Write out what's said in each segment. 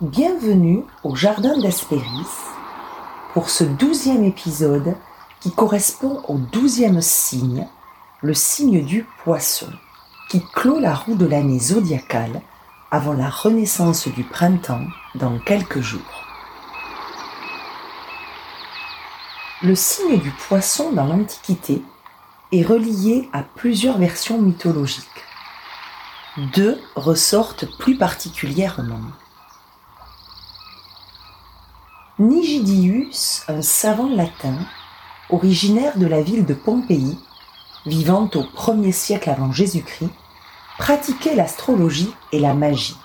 Bienvenue au Jardin d'Aspéris pour ce douzième épisode qui correspond au douzième signe, le signe du poisson, qui clôt la roue de l'année zodiacale avant la renaissance du printemps dans quelques jours. Le signe du poisson dans l'Antiquité est relié à plusieurs versions mythologiques. Deux ressortent plus particulièrement. Nigidius, un savant latin, originaire de la ville de Pompéi, vivant au 1er siècle avant Jésus-Christ, pratiquait l'astrologie et la magie.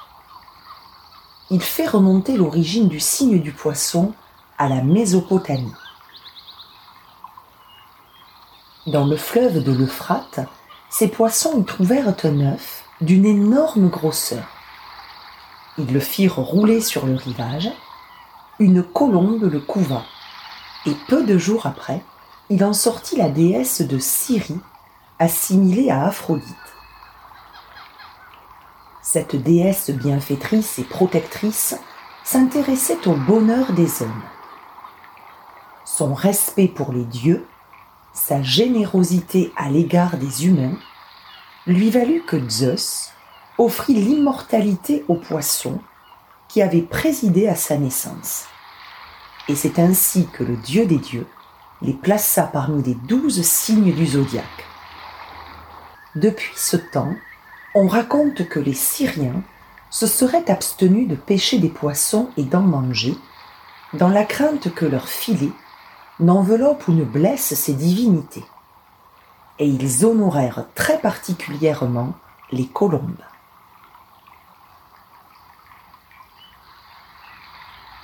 Il fait remonter l'origine du signe du poisson à la Mésopotamie. Dans le fleuve de l'Euphrate, ces poissons y trouvèrent un œuf d'une énorme grosseur. Ils le firent rouler sur le rivage une colombe le couva, et peu de jours après, il en sortit la déesse de Syrie, assimilée à Aphrodite. Cette déesse bienfaitrice et protectrice s'intéressait au bonheur des hommes. Son respect pour les dieux, sa générosité à l'égard des humains, lui valut que Zeus offrit l'immortalité aux poissons qui avait présidé à sa naissance. Et c'est ainsi que le Dieu des dieux les plaça parmi les douze signes du zodiaque. Depuis ce temps, on raconte que les Syriens se seraient abstenus de pêcher des poissons et d'en manger, dans la crainte que leur filet n'enveloppe ou ne blesse ces divinités. Et ils honorèrent très particulièrement les colombes.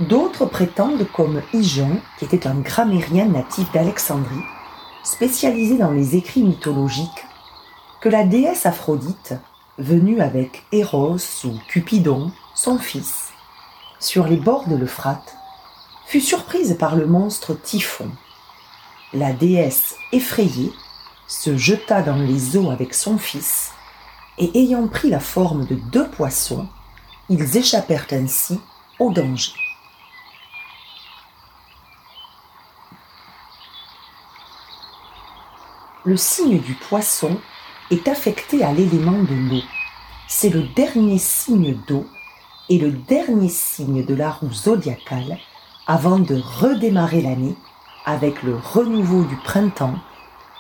D'autres prétendent, comme Hygion, qui était un grammairien natif d'Alexandrie, spécialisé dans les écrits mythologiques, que la déesse Aphrodite, venue avec Eros ou Cupidon, son fils, sur les bords de l'Euphrate, fut surprise par le monstre Typhon. La déesse, effrayée, se jeta dans les eaux avec son fils, et ayant pris la forme de deux poissons, ils échappèrent ainsi au danger. Le signe du poisson est affecté à l'élément de l'eau. C'est le dernier signe d'eau et le dernier signe de la roue zodiacale avant de redémarrer l'année avec le renouveau du printemps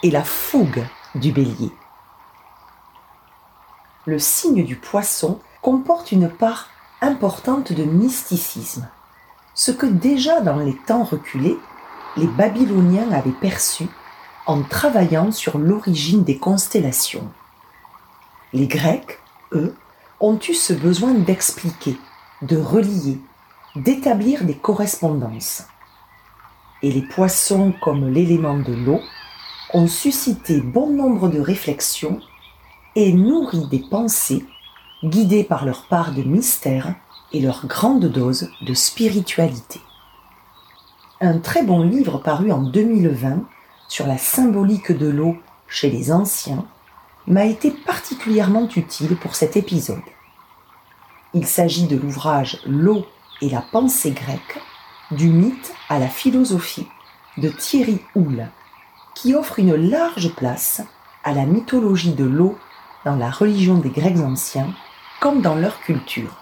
et la fougue du bélier. Le signe du poisson comporte une part importante de mysticisme, ce que déjà dans les temps reculés, les Babyloniens avaient perçu en travaillant sur l'origine des constellations. Les Grecs, eux, ont eu ce besoin d'expliquer, de relier, d'établir des correspondances. Et les poissons, comme l'élément de l'eau, ont suscité bon nombre de réflexions et nourri des pensées guidées par leur part de mystère et leur grande dose de spiritualité. Un très bon livre paru en 2020 sur la symbolique de l'eau chez les anciens m'a été particulièrement utile pour cet épisode. Il s'agit de l'ouvrage L'eau et la pensée grecque, du mythe à la philosophie de Thierry Houle, qui offre une large place à la mythologie de l'eau dans la religion des Grecs anciens comme dans leur culture.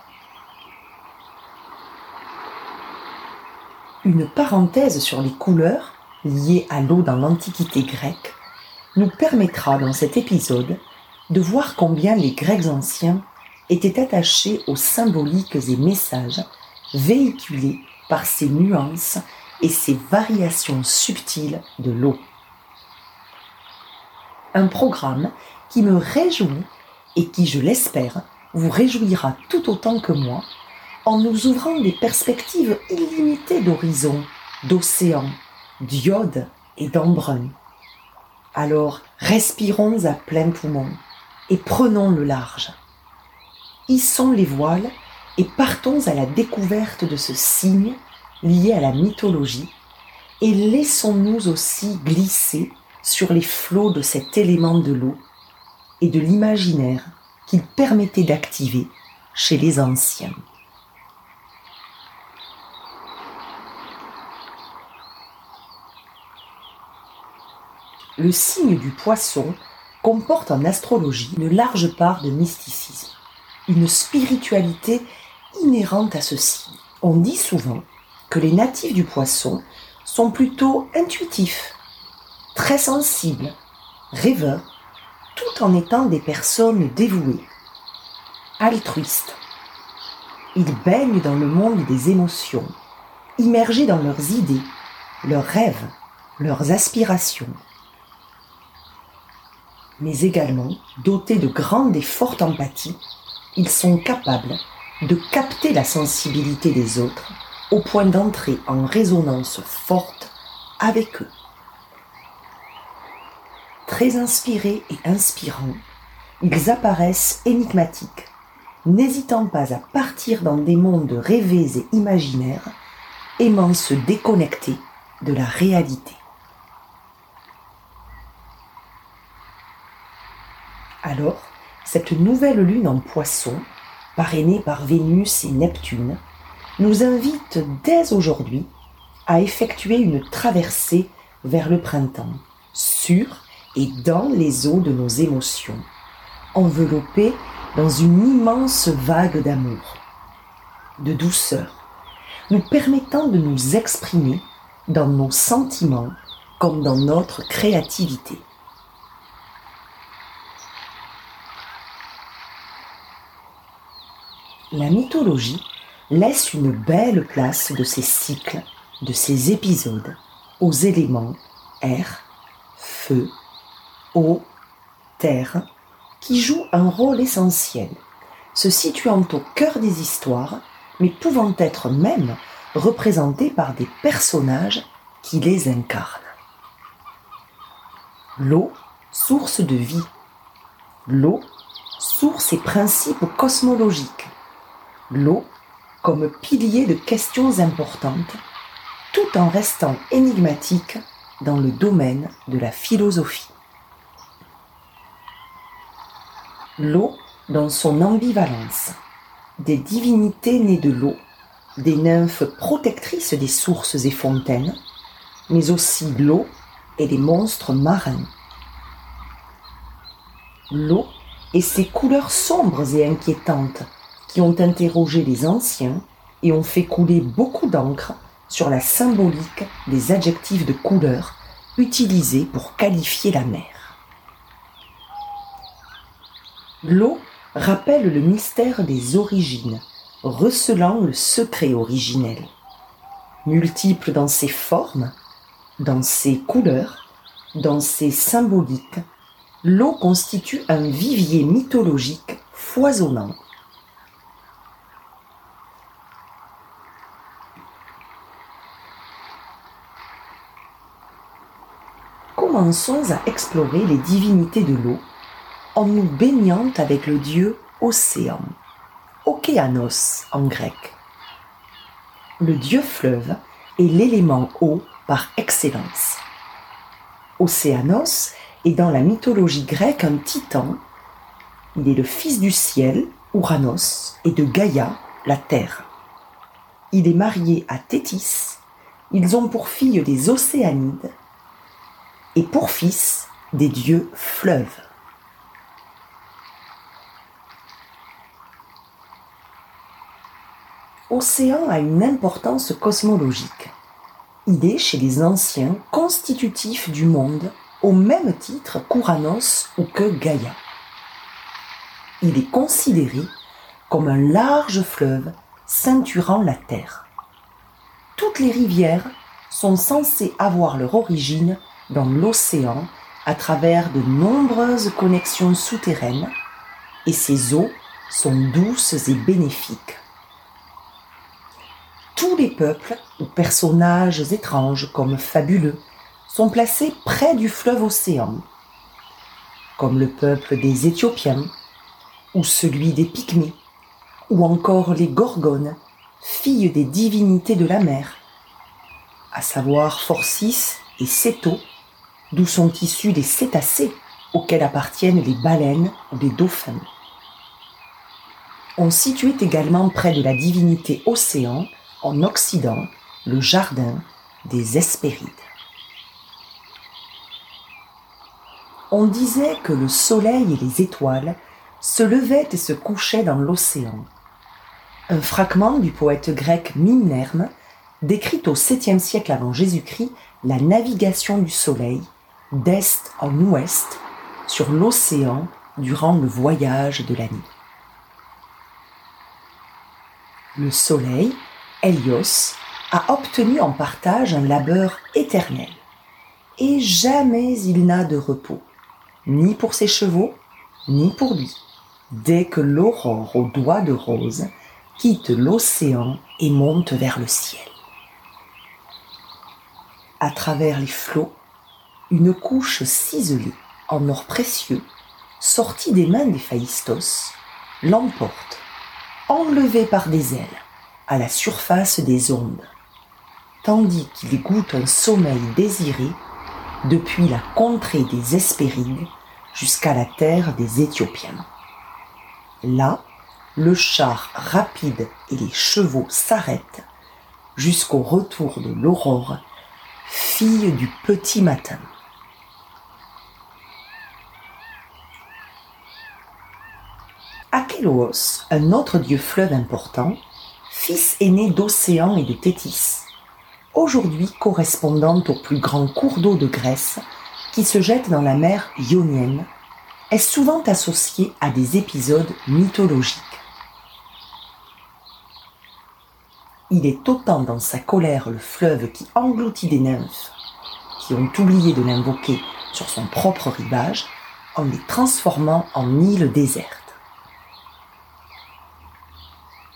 Une parenthèse sur les couleurs liée à l'eau dans l'Antiquité grecque nous permettra dans cet épisode de voir combien les Grecs anciens étaient attachés aux symboliques et messages véhiculés par ces nuances et ces variations subtiles de l'eau. Un programme qui me réjouit et qui, je l'espère, vous réjouira tout autant que moi en nous ouvrant des perspectives illimitées d'horizons, d'océans, d'iode et d'embrun. Alors respirons à plein poumon et prenons le large. Hissons les voiles et partons à la découverte de ce signe lié à la mythologie et laissons-nous aussi glisser sur les flots de cet élément de l'eau et de l'imaginaire qu'il permettait d'activer chez les anciens. Le signe du poisson comporte en astrologie une large part de mysticisme, une spiritualité inhérente à ce signe. On dit souvent que les natifs du poisson sont plutôt intuitifs, très sensibles, rêveurs, tout en étant des personnes dévouées, altruistes. Ils baignent dans le monde des émotions, immergés dans leurs idées, leurs rêves, leurs aspirations. Mais également, dotés de grande et forte empathie, ils sont capables de capter la sensibilité des autres au point d'entrer en résonance forte avec eux. Très inspirés et inspirants, ils apparaissent énigmatiques, n'hésitant pas à partir dans des mondes rêvés et imaginaires, aimant se déconnecter de la réalité. Alors, cette nouvelle lune en poisson, parrainée par Vénus et Neptune, nous invite dès aujourd'hui à effectuer une traversée vers le printemps, sur et dans les eaux de nos émotions, enveloppées dans une immense vague d'amour, de douceur, nous permettant de nous exprimer dans nos sentiments comme dans notre créativité. La mythologie laisse une belle place de ces cycles, de ces épisodes, aux éléments air, feu, eau, terre, qui jouent un rôle essentiel, se situant au cœur des histoires, mais pouvant être même représentés par des personnages qui les incarnent. L'eau, source de vie. L'eau, source et principe cosmologique. L'eau, comme pilier de questions importantes, tout en restant énigmatique dans le domaine de la philosophie. L'eau dans son ambivalence, des divinités nées de l'eau, des nymphes protectrices des sources et fontaines, mais aussi l'eau et des monstres marins. L'eau et ses couleurs sombres et inquiétantes qui ont interrogé les anciens et ont fait couler beaucoup d'encre sur la symbolique des adjectifs de couleur utilisés pour qualifier la mer. L'eau rappelle le mystère des origines, recelant le secret originel. Multiple dans ses formes, dans ses couleurs, dans ses symboliques, l'eau constitue un vivier mythologique foisonnant commençons à explorer les divinités de l'eau en nous baignant avec le dieu Océan, Okéanos en grec. Le dieu fleuve est l'élément eau par excellence. Océanos est dans la mythologie grecque un titan. Il est le fils du ciel, Ouranos, et de Gaïa, la terre. Il est marié à Thétis. Ils ont pour fille des Océanides et pour fils des dieux fleuves. Océan a une importance cosmologique. Il est chez les anciens constitutif du monde au même titre qu'Ouranos ou que Gaïa. Il est considéré comme un large fleuve ceinturant la Terre. Toutes les rivières sont censées avoir leur origine dans l'océan à travers de nombreuses connexions souterraines et ces eaux sont douces et bénéfiques. Tous les peuples ou personnages étranges comme fabuleux sont placés près du fleuve océan, comme le peuple des Éthiopiens ou celui des Pygmées, ou encore les Gorgones, filles des divinités de la mer, à savoir Phorcys et Céto, d'où sont issus les cétacés auxquels appartiennent les baleines ou les dauphins. On situait également près de la divinité Océan, en Occident, le jardin des Hespérides. on disait que le soleil et les étoiles se levaient et se couchaient dans l'océan. Un fragment du poète grec Minerme décrit au 7e siècle avant Jésus-Christ la navigation du soleil d'est en ouest sur l'océan durant le voyage de la nuit. Le soleil, Hélios, a obtenu en partage un labeur éternel. Et jamais il n'a de repos, ni pour ses chevaux, ni pour lui, dès que l'aurore aux doigts de rose quitte l'océan et monte vers le ciel. À travers les flots, une couche ciselée en or précieux, sortie des mains des Phaïstos, l'emporte, enlevé par des ailes, à la surface des ondes tandis qu'il goûte un sommeil désiré depuis la contrée des Hespérides jusqu'à la terre des Éthiopiens. Là, le char rapide et les chevaux s'arrêtent jusqu'au retour de l'aurore, fille du petit matin. Akéloos, un autre dieu fleuve important, fils aîné d'Océan et de Thétis, aujourd'hui correspondante au plus grand cours d'eau de Grèce, qui se jette dans la mer Ionienne, est souvent associée à des épisodes mythologiques. Il est autant dans sa colère le fleuve qui engloutit des nymphes, qui ont oublié de l'invoquer sur son propre rivage, en les transformant en îles désertes.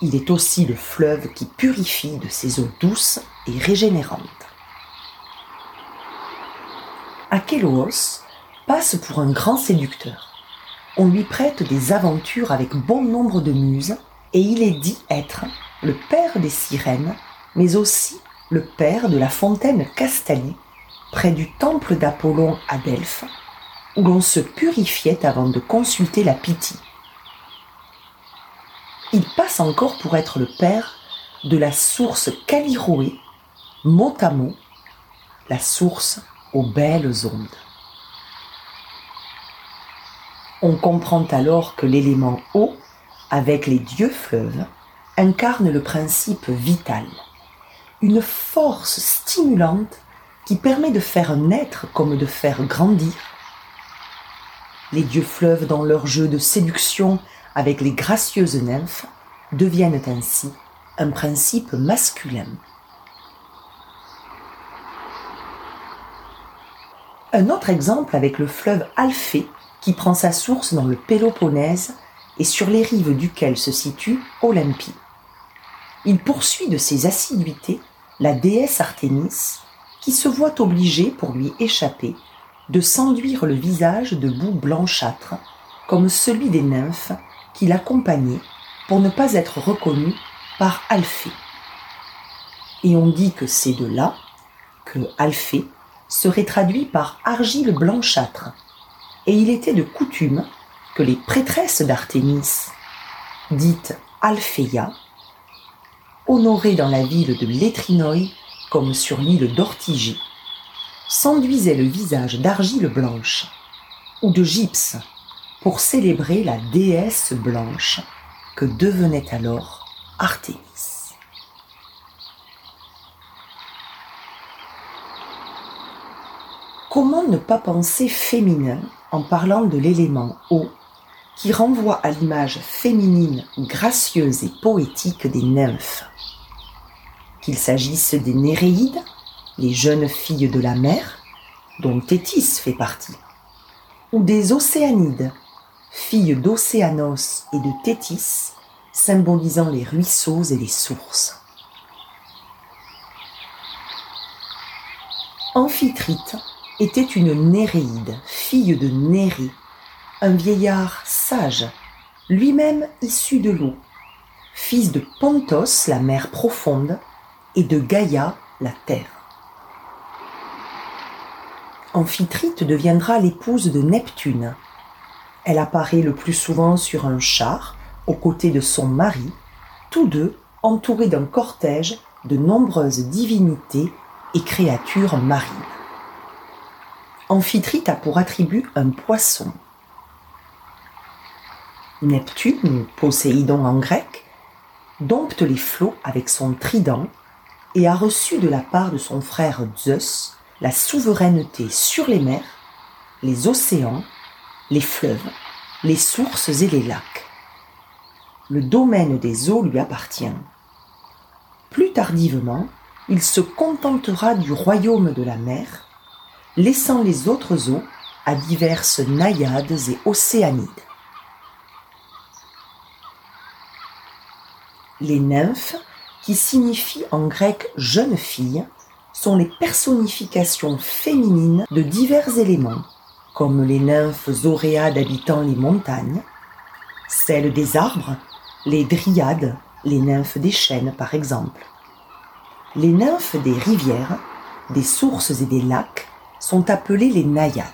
Il est aussi le fleuve qui purifie de ses eaux douces et régénérantes. Akéloos passe pour un grand séducteur. On lui prête des aventures avec bon nombre de muses et il est dit être le père des sirènes, mais aussi le père de la fontaine Castalie, près du temple d'Apollon à Delphes, où l'on se purifiait avant de consulter la Pythie il passe encore pour être le père de la source Caliroé, mot à mot, la source aux belles ondes. On comprend alors que l'élément eau, avec les dieux fleuves, incarne le principe vital, une force stimulante qui permet de faire naître comme de faire grandir. Les dieux fleuves dans leur jeu de séduction avec les gracieuses nymphes deviennent ainsi un principe masculin. Un autre exemple avec le fleuve Alphée qui prend sa source dans le Péloponnèse et sur les rives duquel se situe Olympie. Il poursuit de ses assiduités la déesse Artémis qui se voit obligée pour lui échapper de s'enduire le visage de boue blanchâtre comme celui des nymphes qui l'accompagnaient pour ne pas être reconnu par Alphée. Et on dit que c'est de là que Alphée serait traduit par argile blanchâtre. Et il était de coutume que les prêtresses d'Artémis, dites Alphéia, honorées dans la ville de Létrinoï comme sur l'île d'Ortigie, s'enduisaient le visage d'argile blanche ou de gypse pour célébrer la déesse blanche que devenait alors Artémis. Comment ne pas penser féminin en parlant de l'élément eau qui renvoie à l'image féminine gracieuse et poétique des nymphes? Qu'il s'agisse des Néréides, les jeunes filles de la mer, dont Thétis fait partie, ou des Océanides, fille d'Océanos et de Thétis, symbolisant les ruisseaux et les sources. Amphitrite était une Néréide, fille de Nérée, un vieillard sage, lui-même issu de l'eau, fils de Pontos, la mer profonde, et de Gaïa, la terre. Amphitrite deviendra l'épouse de Neptune, elle apparaît le plus souvent sur un char, aux côtés de son mari, tous deux entourés d'un cortège de nombreuses divinités et créatures marines. Amphitrite a pour attribut un poisson. Neptune, ou Poséidon en grec, dompte les flots avec son trident et a reçu de la part de son frère Zeus la souveraineté sur les mers, les océans, les fleuves, les sources et les lacs. Le domaine des eaux lui appartient. Plus tardivement, il se contentera du royaume de la mer, laissant les autres eaux à diverses naïades et océanides. Les nymphes, qui signifient en grec jeune fille, sont les personnifications féminines de divers éléments, comme les nymphes auréades habitant les montagnes, celles des arbres, les dryades, les nymphes des chênes par exemple. Les nymphes des rivières, des sources et des lacs sont appelées les naïades.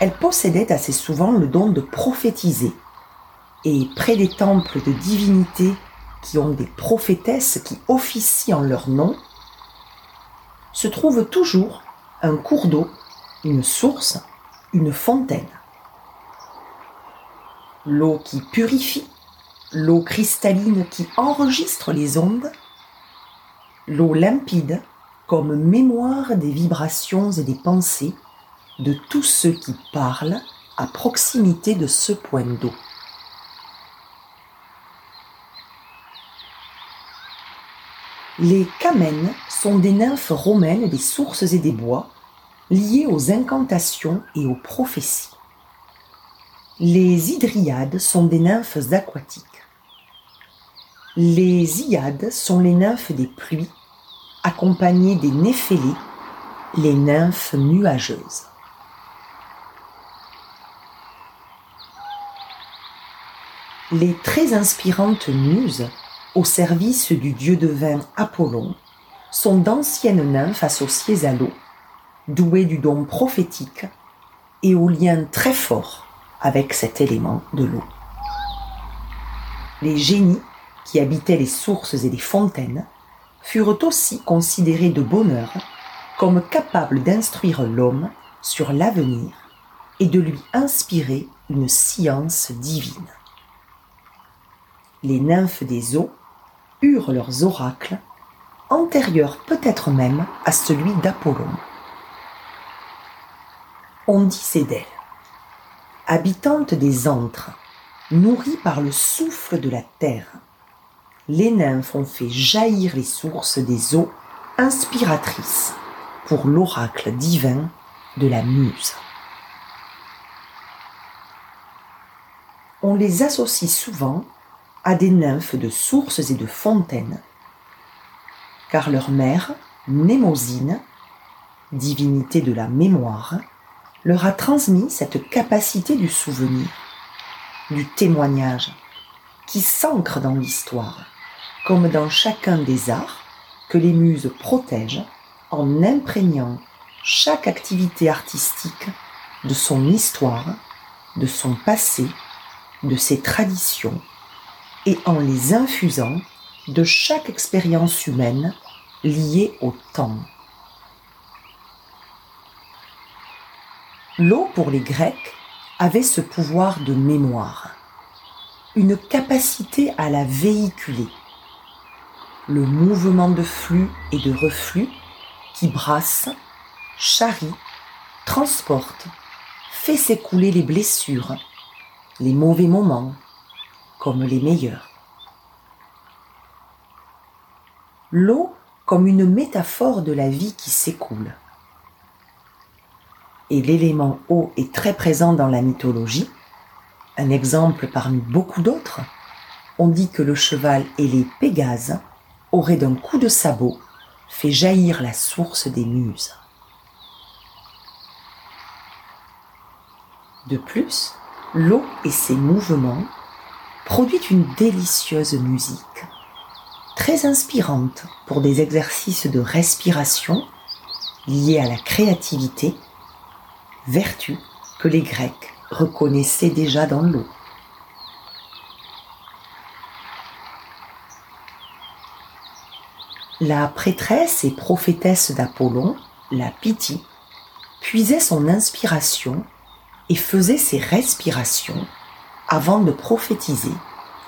Elles possédaient assez souvent le don de prophétiser, et près des temples de divinités qui ont des prophétesses qui officient en leur nom, se trouve toujours un cours d'eau, une source, une fontaine. L'eau qui purifie, l'eau cristalline qui enregistre les ondes, l'eau limpide comme mémoire des vibrations et des pensées de tous ceux qui parlent à proximité de ce point d'eau. Les camènes sont des nymphes romaines des sources et des bois, liées aux incantations et aux prophéties. Les hydriades sont des nymphes aquatiques. Les iades sont les nymphes des pluies, accompagnées des néphélées, les nymphes nuageuses. Les très inspirantes muses au service du dieu de vin Apollon, sont d'anciennes nymphes associées à l'eau, douées du don prophétique et au lien très fort avec cet élément de l'eau. Les génies qui habitaient les sources et les fontaines furent aussi considérés de bonheur comme capables d'instruire l'homme sur l'avenir et de lui inspirer une science divine. Les nymphes des eaux eurent leurs oracles, antérieurs peut-être même à celui d'Apollon. On disait d'elle, habitante des antres, nourrie par le souffle de la terre, les nymphes ont fait jaillir les sources des eaux inspiratrices pour l'oracle divin de la muse. On les associe souvent à des nymphes de sources et de fontaines, car leur mère, Némosine, divinité de la mémoire, leur a transmis cette capacité du souvenir, du témoignage, qui s'ancre dans l'histoire, comme dans chacun des arts que les muses protègent en imprégnant chaque activité artistique de son histoire, de son passé, de ses traditions et en les infusant de chaque expérience humaine liée au temps. L'eau pour les Grecs avait ce pouvoir de mémoire, une capacité à la véhiculer. Le mouvement de flux et de reflux qui brasse, charrie, transporte, fait s'écouler les blessures, les mauvais moments, comme les meilleurs. L'eau comme une métaphore de la vie qui s'écoule. Et l'élément eau est très présent dans la mythologie. Un exemple parmi beaucoup d'autres, on dit que le cheval et les Pégases auraient d'un coup de sabot fait jaillir la source des muses. De plus, l'eau et ses mouvements produit une délicieuse musique, très inspirante pour des exercices de respiration liés à la créativité, vertu que les Grecs reconnaissaient déjà dans l'eau. La prêtresse et prophétesse d'Apollon, la Pythie, puisait son inspiration et faisait ses respirations avant de prophétiser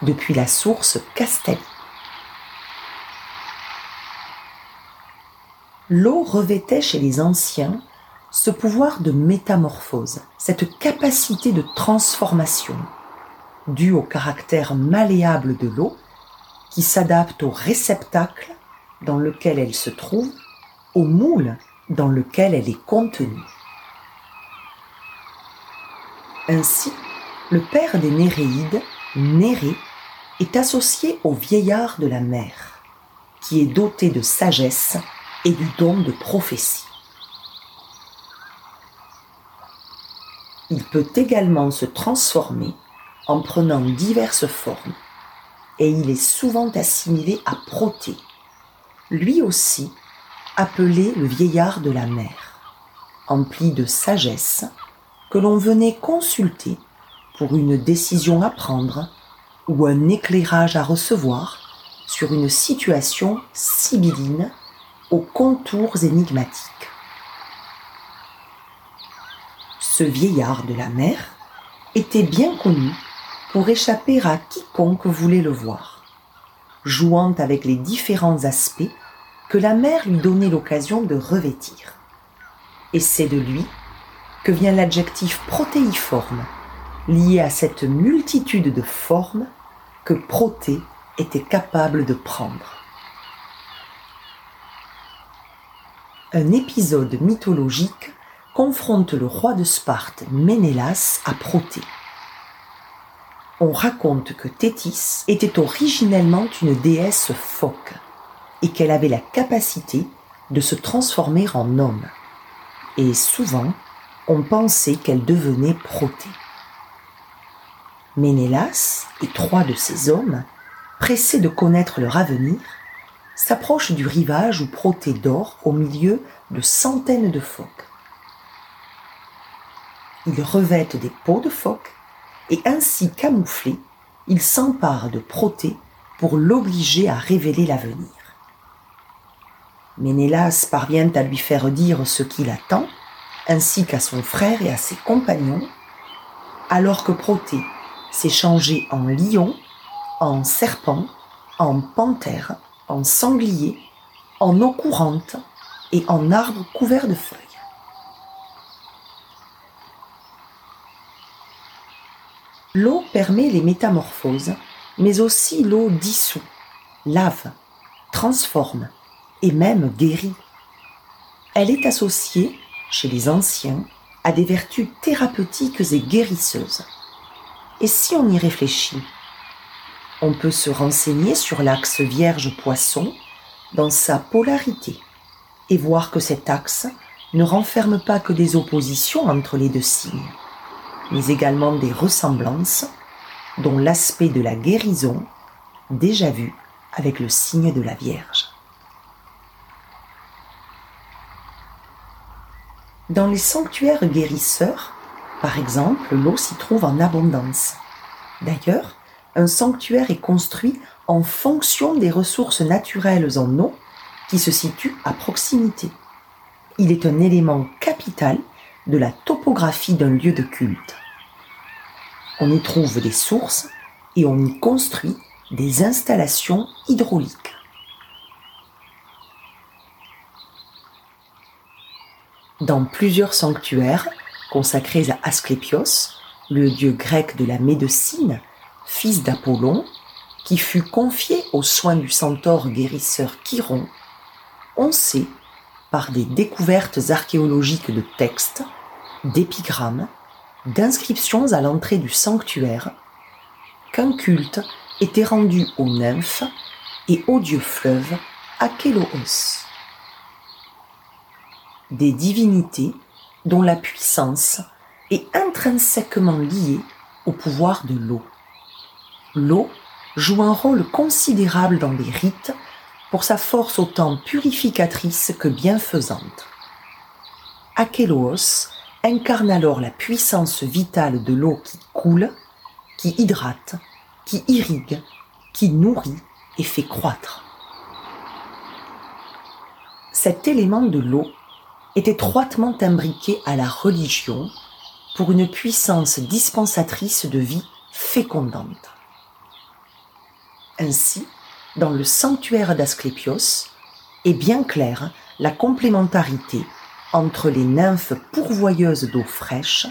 depuis la source Castelli. L'eau revêtait chez les anciens ce pouvoir de métamorphose, cette capacité de transformation, due au caractère malléable de l'eau, qui s'adapte au réceptacle dans lequel elle se trouve, au moule dans lequel elle est contenue. Ainsi, le père des Néréides, Néré, est associé au vieillard de la mer, qui est doté de sagesse et du don de prophétie. Il peut également se transformer en prenant diverses formes, et il est souvent assimilé à Proté, lui aussi appelé le vieillard de la mer, empli de sagesse, que l'on venait consulter pour une décision à prendre ou un éclairage à recevoir sur une situation sibylline aux contours énigmatiques. Ce vieillard de la mer était bien connu pour échapper à quiconque voulait le voir, jouant avec les différents aspects que la mer lui donnait l'occasion de revêtir. Et c'est de lui que vient l'adjectif protéiforme, lié à cette multitude de formes que Proté était capable de prendre. Un épisode mythologique confronte le roi de Sparte, Ménélas, à Proté. On raconte que Thétis était originellement une déesse phoque et qu'elle avait la capacité de se transformer en homme. Et souvent, on pensait qu'elle devenait Proté. Ménélas et trois de ses hommes, pressés de connaître leur avenir, s'approchent du rivage où Proté dort au milieu de centaines de phoques. Ils revêtent des peaux de phoque et ainsi camouflés, ils s'emparent de Proté pour l'obliger à révéler l'avenir. Ménélas parvient à lui faire dire ce qu'il attend, ainsi qu'à son frère et à ses compagnons, alors que Proté s'est changé en lion, en serpent, en panthère, en sanglier, en eau courante et en arbre couvert de feuilles. L'eau permet les métamorphoses, mais aussi l'eau dissout, lave, transforme et même guérit. Elle est associée, chez les anciens, à des vertus thérapeutiques et guérisseuses. Et si on y réfléchit, on peut se renseigner sur l'axe Vierge-Poisson dans sa polarité et voir que cet axe ne renferme pas que des oppositions entre les deux signes, mais également des ressemblances, dont l'aspect de la guérison, déjà vu avec le signe de la Vierge. Dans les sanctuaires guérisseurs, par exemple, l'eau s'y trouve en abondance. D'ailleurs, un sanctuaire est construit en fonction des ressources naturelles en eau qui se situent à proximité. Il est un élément capital de la topographie d'un lieu de culte. On y trouve des sources et on y construit des installations hydrauliques. Dans plusieurs sanctuaires, consacrés à Asclépios, le dieu grec de la médecine, fils d'Apollon, qui fut confié aux soins du centaure guérisseur Chiron, on sait, par des découvertes archéologiques de textes, d'épigrammes, d'inscriptions à l'entrée du sanctuaire, qu'un culte était rendu aux nymphes et au dieu fleuve Akéloos. Des divinités dont la puissance est intrinsèquement liée au pouvoir de l'eau. L'eau joue un rôle considérable dans les rites pour sa force autant purificatrice que bienfaisante. Akéloos incarne alors la puissance vitale de l'eau qui coule, qui hydrate, qui irrigue, qui nourrit et fait croître. Cet élément de l'eau est étroitement imbriquée à la religion pour une puissance dispensatrice de vie fécondante. Ainsi, dans le sanctuaire d'Asclépios, est bien claire la complémentarité entre les nymphes pourvoyeuses d'eau fraîche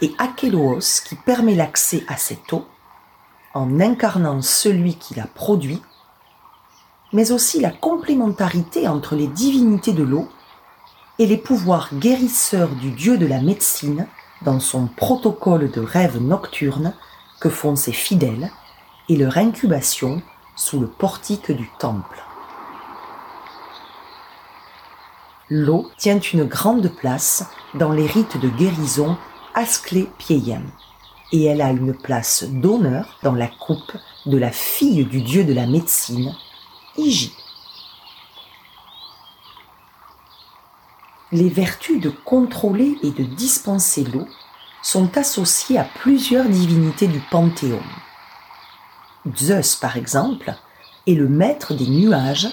et Akéloos qui permet l'accès à cette eau en incarnant celui qui la produit, mais aussi la complémentarité entre les divinités de l'eau et les pouvoirs guérisseurs du dieu de la médecine dans son protocole de rêve nocturne que font ses fidèles et leur incubation sous le portique du temple. L'eau tient une grande place dans les rites de guérison Asclépieiens et elle a une place d'honneur dans la coupe de la fille du dieu de la médecine, Igi. Les vertus de contrôler et de dispenser l'eau sont associées à plusieurs divinités du Panthéon. Zeus, par exemple, est le maître des nuages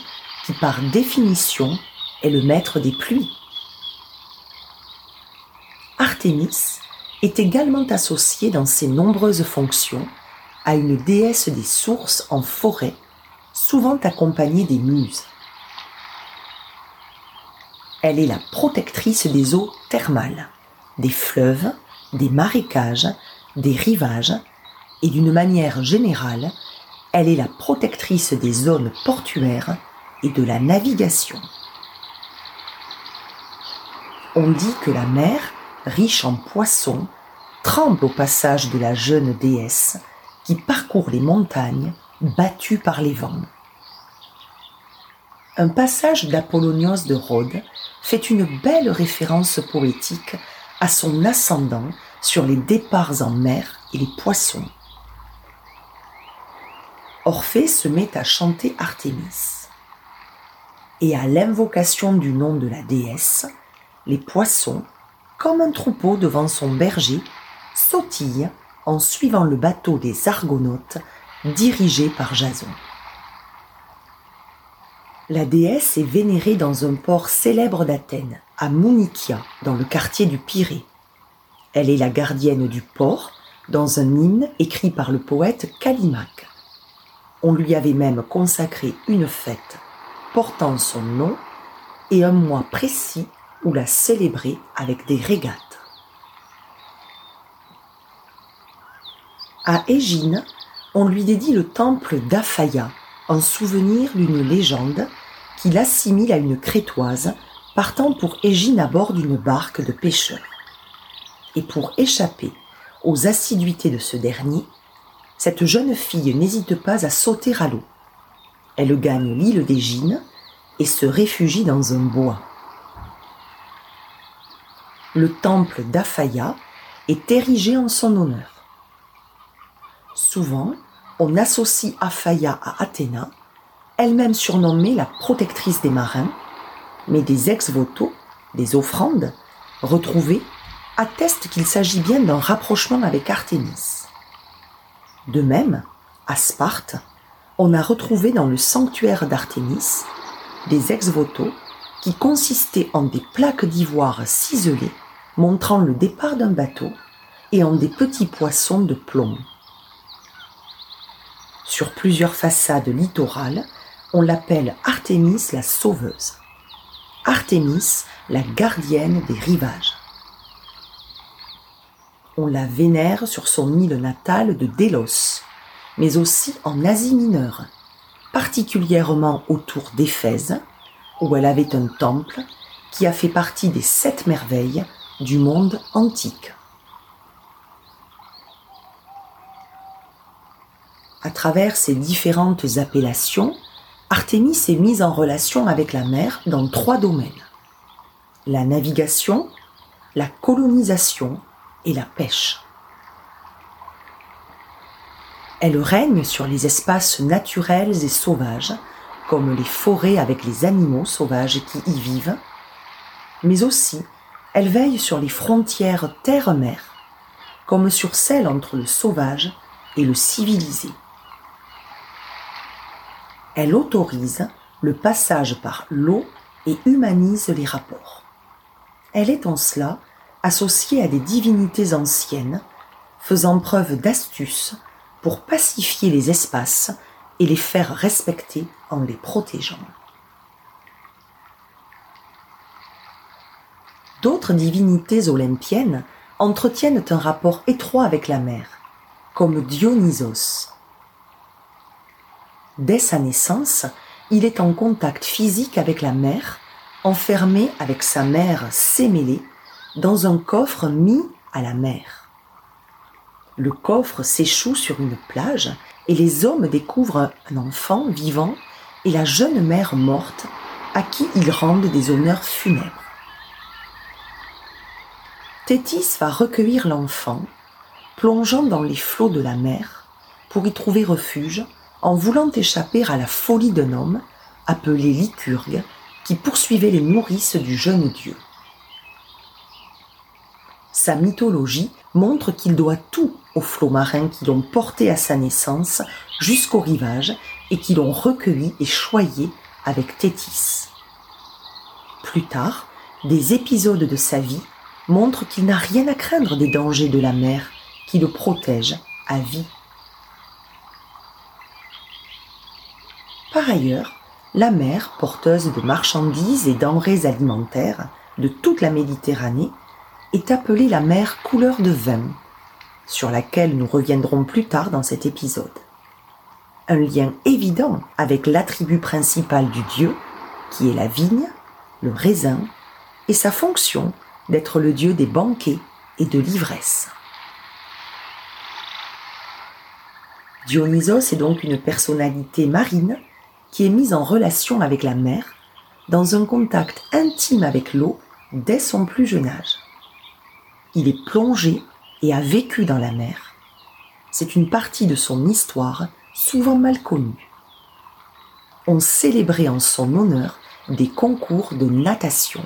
qui, par définition, est le maître des pluies. Artémis est également associée dans ses nombreuses fonctions à une déesse des sources en forêt, souvent accompagnée des muses. Elle est la protectrice des eaux thermales, des fleuves, des marécages, des rivages, et d'une manière générale, elle est la protectrice des zones portuaires et de la navigation. On dit que la mer riche en poissons, tremble au passage de la jeune déesse qui parcourt les montagnes battues par les vents. Un passage d'Apollonios de Rhodes fait une belle référence poétique à son ascendant sur les départs en mer et les poissons. Orphée se met à chanter Artémis. Et à l'invocation du nom de la déesse, les poissons comme un troupeau devant son berger, sautille en suivant le bateau des Argonautes dirigé par Jason. La déesse est vénérée dans un port célèbre d'Athènes, à Mounikia, dans le quartier du Pirée. Elle est la gardienne du port, dans un hymne écrit par le poète Callimaque. On lui avait même consacré une fête portant son nom et un mois précis ou la célébrer avec des régates. À Égine, on lui dédie le temple d'Aphaïa en souvenir d'une légende qui l'assimile à une crétoise partant pour Égine à bord d'une barque de pêcheurs. Et pour échapper aux assiduités de ce dernier, cette jeune fille n'hésite pas à sauter à l'eau. Elle gagne l'île d'Égine et se réfugie dans un bois le temple d'Aphaïa est érigé en son honneur. Souvent, on associe Aphaïa à Athéna, elle-même surnommée la protectrice des marins, mais des ex-voto, des offrandes, retrouvées, attestent qu'il s'agit bien d'un rapprochement avec Artémis. De même, à Sparte, on a retrouvé dans le sanctuaire d'Artémis des ex-voto qui consistaient en des plaques d'ivoire ciselées montrant le départ d'un bateau et en des petits poissons de plomb. Sur plusieurs façades littorales, on l'appelle Artémis la sauveuse, Artémis la gardienne des rivages. On la vénère sur son île natale de Délos, mais aussi en Asie mineure, particulièrement autour d'Éphèse, où elle avait un temple qui a fait partie des sept merveilles du monde antique. À travers ces différentes appellations, Artémis est mise en relation avec la mer dans trois domaines. La navigation, la colonisation et la pêche. Elle règne sur les espaces naturels et sauvages, comme les forêts avec les animaux sauvages qui y vivent, mais aussi elle veille sur les frontières terre-mer, comme sur celles entre le sauvage et le civilisé. Elle autorise le passage par l'eau et humanise les rapports. Elle est en cela associée à des divinités anciennes, faisant preuve d'astuce pour pacifier les espaces et les faire respecter en les protégeant. D'autres divinités olympiennes entretiennent un rapport étroit avec la mer, comme Dionysos. Dès sa naissance, il est en contact physique avec la mer, enfermé avec sa mère Sémélé dans un coffre mis à la mer. Le coffre s'échoue sur une plage et les hommes découvrent un enfant vivant et la jeune mère morte à qui ils rendent des honneurs funèbres. Thétis va recueillir l'enfant, plongeant dans les flots de la mer pour y trouver refuge en voulant échapper à la folie d'un homme appelé Lycurgue qui poursuivait les nourrices du jeune dieu. Sa mythologie montre qu'il doit tout aux flots marins qui l'ont porté à sa naissance jusqu'au rivage et qui l'ont recueilli et choyé avec Thétis. Plus tard, des épisodes de sa vie montre qu'il n'a rien à craindre des dangers de la mer qui le protège à vie. Par ailleurs, la mer, porteuse de marchandises et denrées alimentaires de toute la Méditerranée, est appelée la mer couleur de vin, sur laquelle nous reviendrons plus tard dans cet épisode. Un lien évident avec l'attribut principal du dieu, qui est la vigne, le raisin, et sa fonction d'être le dieu des banquets et de l'ivresse. Dionysos est donc une personnalité marine qui est mise en relation avec la mer, dans un contact intime avec l'eau dès son plus jeune âge. Il est plongé et a vécu dans la mer. C'est une partie de son histoire souvent mal connue. On célébrait en son honneur des concours de natation.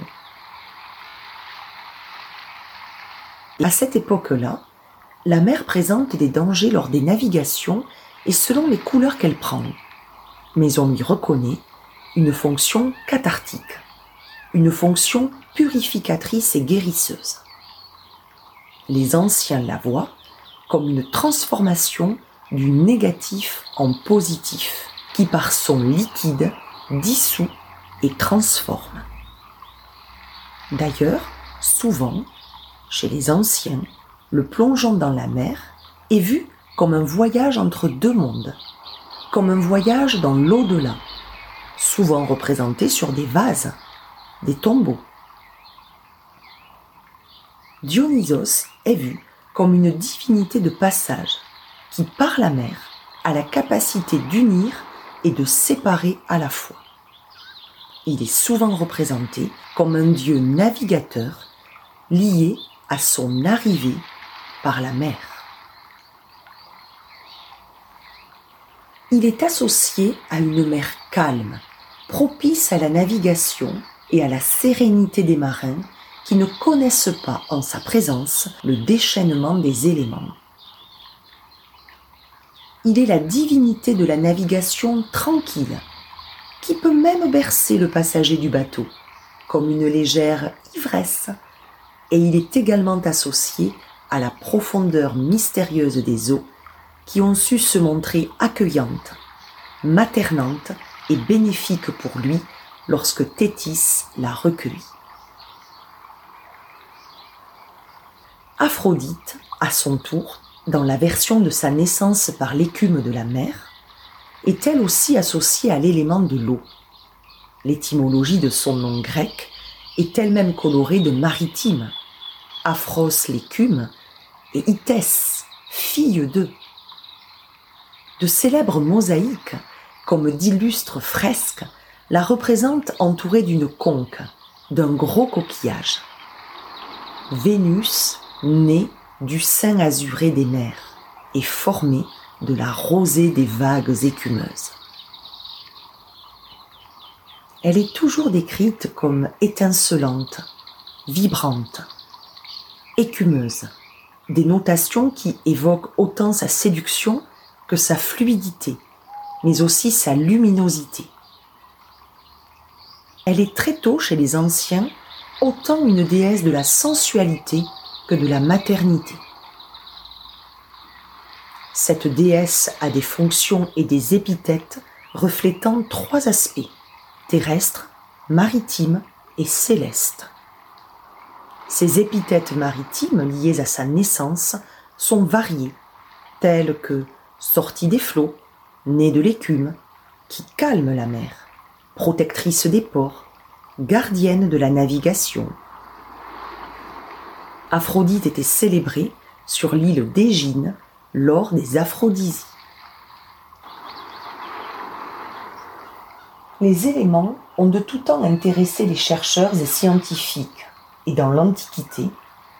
À cette époque-là, la mer présente des dangers lors des navigations et selon les couleurs qu'elle prend. Mais on y reconnaît une fonction cathartique, une fonction purificatrice et guérisseuse. Les anciens la voient comme une transformation du négatif en positif, qui par son liquide dissout et transforme. D'ailleurs, souvent, chez les anciens, le plongeon dans la mer est vu comme un voyage entre deux mondes, comme un voyage dans l'au-delà, souvent représenté sur des vases, des tombeaux. Dionysos est vu comme une divinité de passage qui, par la mer, a la capacité d'unir et de séparer à la fois. Il est souvent représenté comme un dieu navigateur lié à son arrivée par la mer. Il est associé à une mer calme, propice à la navigation et à la sérénité des marins qui ne connaissent pas en sa présence le déchaînement des éléments. Il est la divinité de la navigation tranquille, qui peut même bercer le passager du bateau, comme une légère ivresse et il est également associé à la profondeur mystérieuse des eaux qui ont su se montrer accueillantes, maternantes et bénéfiques pour lui lorsque Thétis l'a recueilli. Aphrodite, à son tour, dans la version de sa naissance par l'écume de la mer, est elle aussi associée à l'élément de l'eau. L'étymologie de son nom grec est elle-même colorée de maritime, Aphros l'écume et Itès, fille d'eux. De célèbres mosaïques, comme d'illustres fresques, la représentent entourée d'une conque, d'un gros coquillage. Vénus naît du sein azuré des mers et formée de la rosée des vagues écumeuses. Elle est toujours décrite comme étincelante, vibrante, écumeuse, des notations qui évoquent autant sa séduction que sa fluidité, mais aussi sa luminosité. Elle est très tôt chez les anciens autant une déesse de la sensualité que de la maternité. Cette déesse a des fonctions et des épithètes reflétant trois aspects terrestre, maritime et céleste. Ces épithètes maritimes liées à sa naissance sont variées, telles que sortie des flots, née de l'écume, qui calme la mer, protectrice des ports, gardienne de la navigation. Aphrodite était célébrée sur l'île d'Égine lors des Aphrodisies. Les éléments ont de tout temps intéressé les chercheurs et scientifiques, et dans l'Antiquité,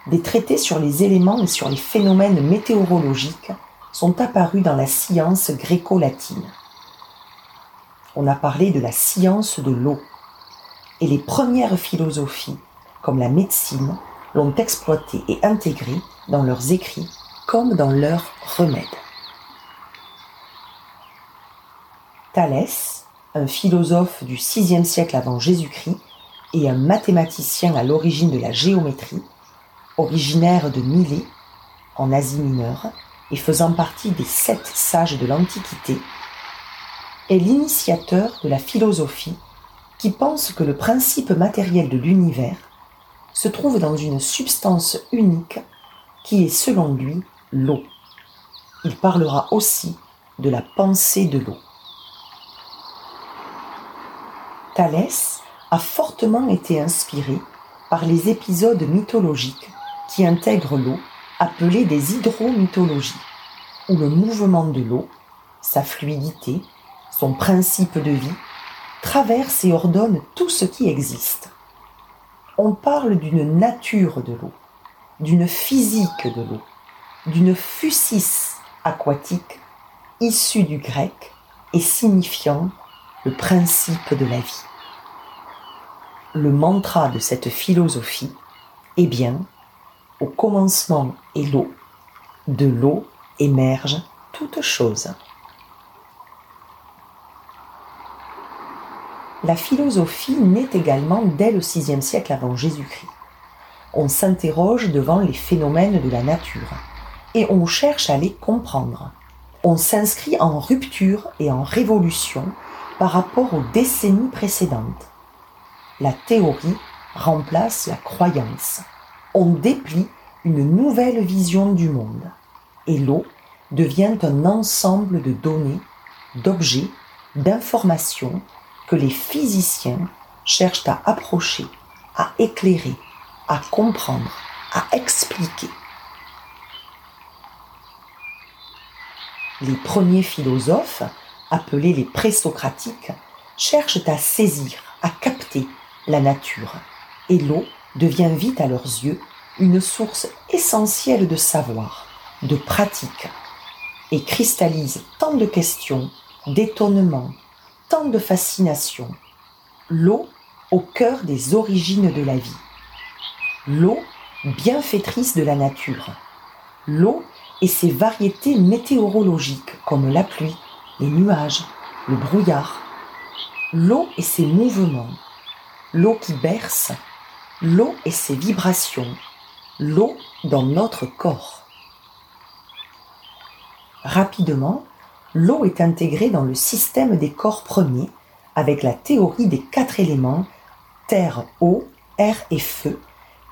des traités sur les éléments et sur les phénomènes météorologiques sont apparus dans la science gréco-latine. On a parlé de la science de l'eau, et les premières philosophies, comme la médecine, l'ont exploitée et intégrée dans leurs écrits comme dans leurs remèdes. Thalès, un philosophe du VIe siècle avant Jésus-Christ et un mathématicien à l'origine de la géométrie, originaire de Milet, en Asie mineure, et faisant partie des sept sages de l'Antiquité, est l'initiateur de la philosophie qui pense que le principe matériel de l'univers se trouve dans une substance unique qui est selon lui l'eau. Il parlera aussi de la pensée de l'eau. Thalès a fortement été inspiré par les épisodes mythologiques qui intègrent l'eau, appelés des hydromythologies, où le mouvement de l'eau, sa fluidité, son principe de vie, traverse et ordonne tout ce qui existe. On parle d'une nature de l'eau, d'une physique de l'eau, d'une fusis aquatique issue du grec et signifiant le principe de la vie. Le mantra de cette philosophie est bien au commencement est l'eau, de l'eau émerge toute chose. La philosophie naît également dès le VIe siècle avant Jésus-Christ. On s'interroge devant les phénomènes de la nature et on cherche à les comprendre. On s'inscrit en rupture et en révolution par rapport aux décennies précédentes. La théorie remplace la croyance. On déplie une nouvelle vision du monde. Et l'eau devient un ensemble de données, d'objets, d'informations que les physiciens cherchent à approcher, à éclairer, à comprendre, à expliquer. Les premiers philosophes appelés les présocratiques, cherchent à saisir, à capter la nature, et l'eau devient vite à leurs yeux une source essentielle de savoir, de pratique, et cristallise tant de questions, d'étonnements, tant de fascination. L'eau au cœur des origines de la vie. L'eau bienfaitrice de la nature. L'eau et ses variétés météorologiques comme la pluie, les nuages, le brouillard, l'eau et ses mouvements, l'eau qui berce, l'eau et ses vibrations, l'eau dans notre corps. Rapidement, l'eau est intégrée dans le système des corps premiers avec la théorie des quatre éléments terre, eau, air et feu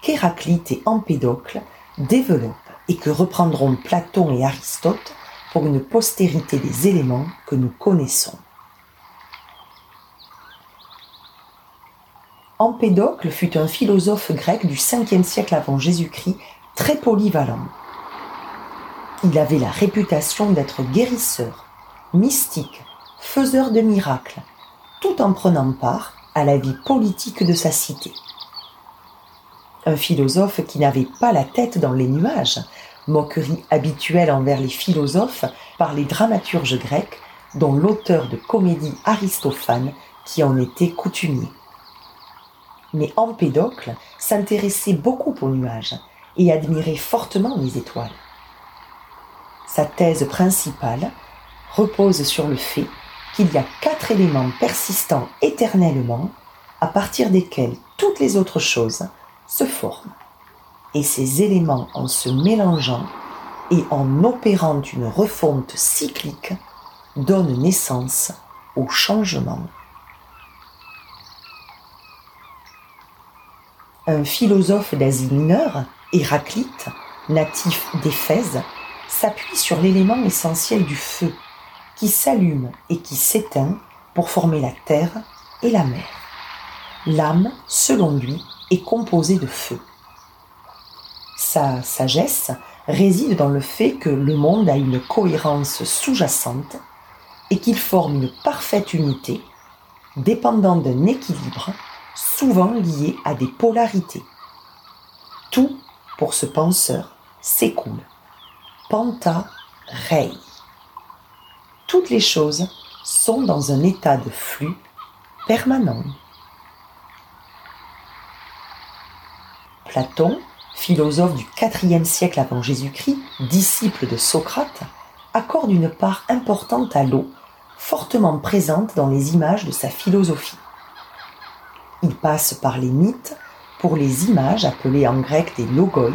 qu'Héraclite et Empédocle développent et que reprendront Platon et Aristote pour une postérité des éléments que nous connaissons. Empédocle fut un philosophe grec du 5e siècle avant Jésus-Christ, très polyvalent. Il avait la réputation d'être guérisseur, mystique, faiseur de miracles, tout en prenant part à la vie politique de sa cité. Un philosophe qui n'avait pas la tête dans les nuages, moquerie habituelle envers les philosophes par les dramaturges grecs, dont l'auteur de comédie Aristophane qui en était coutumier. Mais Empédocle s'intéressait beaucoup aux nuages et admirait fortement les étoiles. Sa thèse principale repose sur le fait qu'il y a quatre éléments persistants éternellement à partir desquels toutes les autres choses se forment. Et ces éléments, en se mélangeant et en opérant une refonte cyclique, donnent naissance au changement. Un philosophe d'Asie mineure, Héraclite, natif d'Éphèse, s'appuie sur l'élément essentiel du feu, qui s'allume et qui s'éteint pour former la terre et la mer. L'âme, selon lui, est composée de feu. Sa sagesse réside dans le fait que le monde a une cohérence sous-jacente et qu'il forme une parfaite unité, dépendant d'un équilibre souvent lié à des polarités. Tout, pour ce penseur, s'écoule. Panta rei. Toutes les choses sont dans un état de flux permanent. Platon, philosophe du IVe siècle avant Jésus-Christ, disciple de Socrate, accorde une part importante à l'eau, fortement présente dans les images de sa philosophie. Il passe par les mythes pour les images appelées en grec des logoi,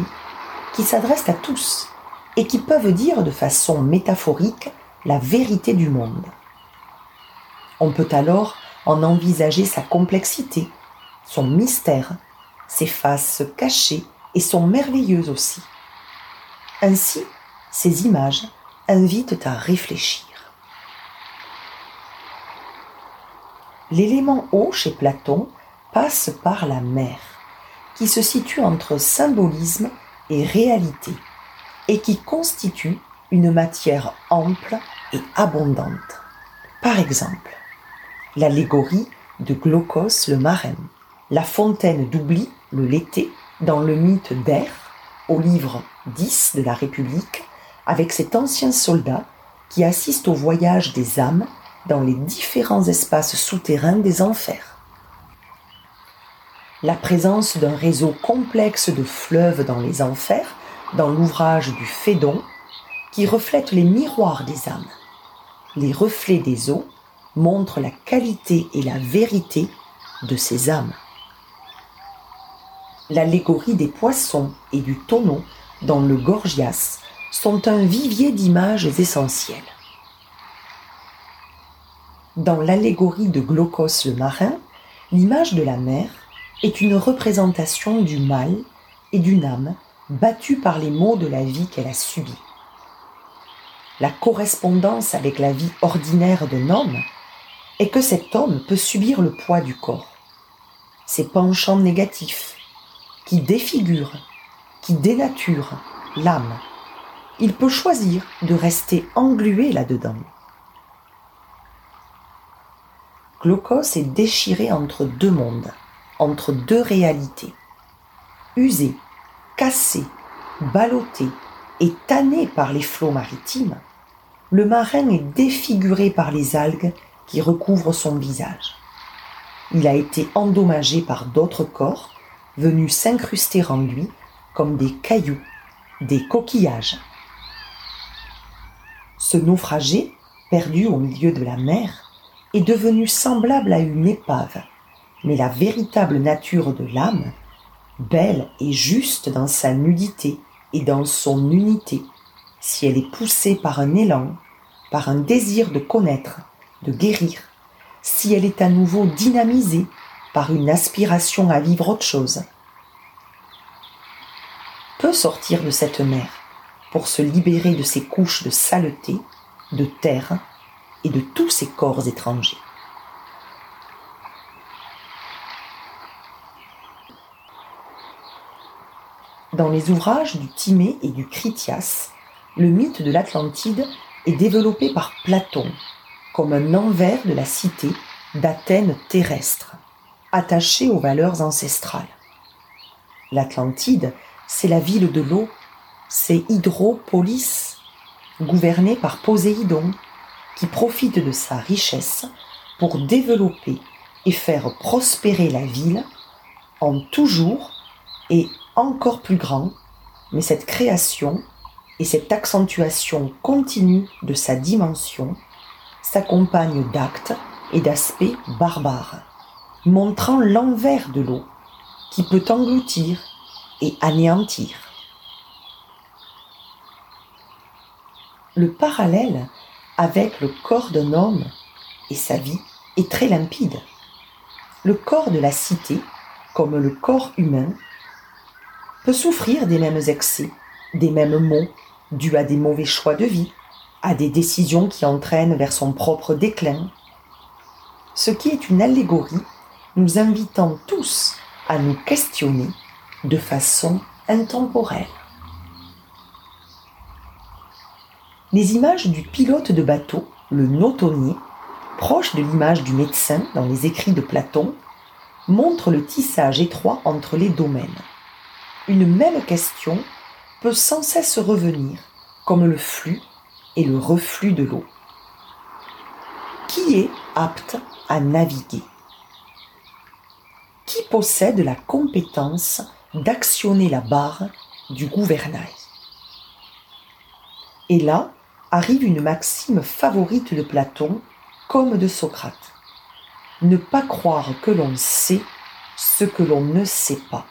qui s'adressent à tous et qui peuvent dire de façon métaphorique la vérité du monde. On peut alors en envisager sa complexité, son mystère, ses faces cachées et sont merveilleuses aussi. Ainsi, ces images invitent à réfléchir. L'élément eau chez Platon passe par la mer, qui se situe entre symbolisme et réalité, et qui constitue une matière ample et abondante. Par exemple, l'allégorie de Glaucos le marin, la fontaine d'oubli, le Lété, dans le mythe d'Air, au livre 10 de la République, avec cet ancien soldat qui assiste au voyage des âmes dans les différents espaces souterrains des enfers. La présence d'un réseau complexe de fleuves dans les enfers, dans l'ouvrage du Phédon, qui reflète les miroirs des âmes. Les reflets des eaux montrent la qualité et la vérité de ces âmes. L'allégorie des poissons et du tonneau dans le Gorgias sont un vivier d'images essentielles. Dans l'allégorie de Glaucos le marin, l'image de la mer est une représentation du mal et d'une âme battue par les maux de la vie qu'elle a subie. La correspondance avec la vie ordinaire d'un homme est que cet homme peut subir le poids du corps, ses penchants négatifs, qui défigurent, qui dénaturent l'âme. Il peut choisir de rester englué là-dedans. Glaucos est déchiré entre deux mondes, entre deux réalités. Usé, cassé, ballotté et tanné par les flots maritimes, le marin est défiguré par les algues qui recouvrent son visage. Il a été endommagé par d'autres corps venus s'incruster en lui comme des cailloux, des coquillages. Ce naufragé, perdu au milieu de la mer, est devenu semblable à une épave, mais la véritable nature de l'âme, belle et juste dans sa nudité et dans son unité, si elle est poussée par un élan, par un désir de connaître, de guérir, si elle est à nouveau dynamisée par une aspiration à vivre autre chose, peut sortir de cette mer pour se libérer de ses couches de saleté, de terre et de tous ces corps étrangers. Dans les ouvrages du Timée et du Critias, le mythe de l'Atlantide est développé par Platon comme un envers de la cité d'Athènes terrestre, attachée aux valeurs ancestrales. L'Atlantide, c'est la ville de l'eau, c'est Hydropolis, gouvernée par Poséidon, qui profite de sa richesse pour développer et faire prospérer la ville en toujours et encore plus grand, mais cette création et cette accentuation continue de sa dimension s'accompagnent d'actes et d'aspects barbares. montrant l'envers de l'eau qui peut engloutir et anéantir. Le parallèle avec le corps d'un homme et sa vie est très limpide. Le corps de la cité, comme le corps humain, peut souffrir des mêmes excès, des mêmes maux, dus à des mauvais choix de vie, à des décisions qui entraînent vers son propre déclin. Ce qui est une allégorie nous invitant tous à nous questionner de façon intemporelle. Les images du pilote de bateau, le notonnier, proche de l'image du médecin dans les écrits de Platon, montrent le tissage étroit entre les domaines. Une même question peut sans cesse revenir, comme le flux et le reflux de l'eau. Qui est apte à naviguer? Qui possède la compétence d'actionner la barre du gouvernail? Et là arrive une maxime favorite de Platon comme de Socrate. Ne pas croire que l'on sait ce que l'on ne sait pas.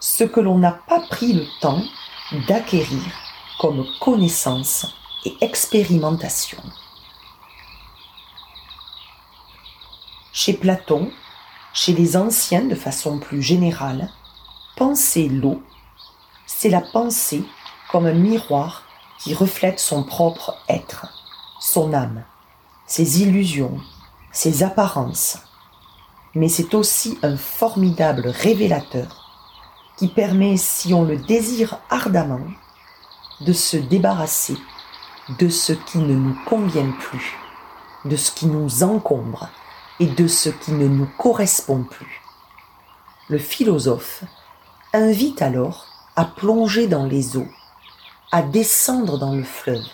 Ce que l'on n'a pas pris le temps d'acquérir comme connaissance et expérimentation. Chez Platon, chez les anciens de façon plus générale, penser l'eau, c'est la pensée comme un miroir qui reflète son propre être, son âme, ses illusions, ses apparences. Mais c'est aussi un formidable révélateur qui permet, si on le désire ardemment, de se débarrasser de ce qui ne nous convient plus, de ce qui nous encombre et de ce qui ne nous correspond plus. Le philosophe invite alors à plonger dans les eaux, à descendre dans le fleuve,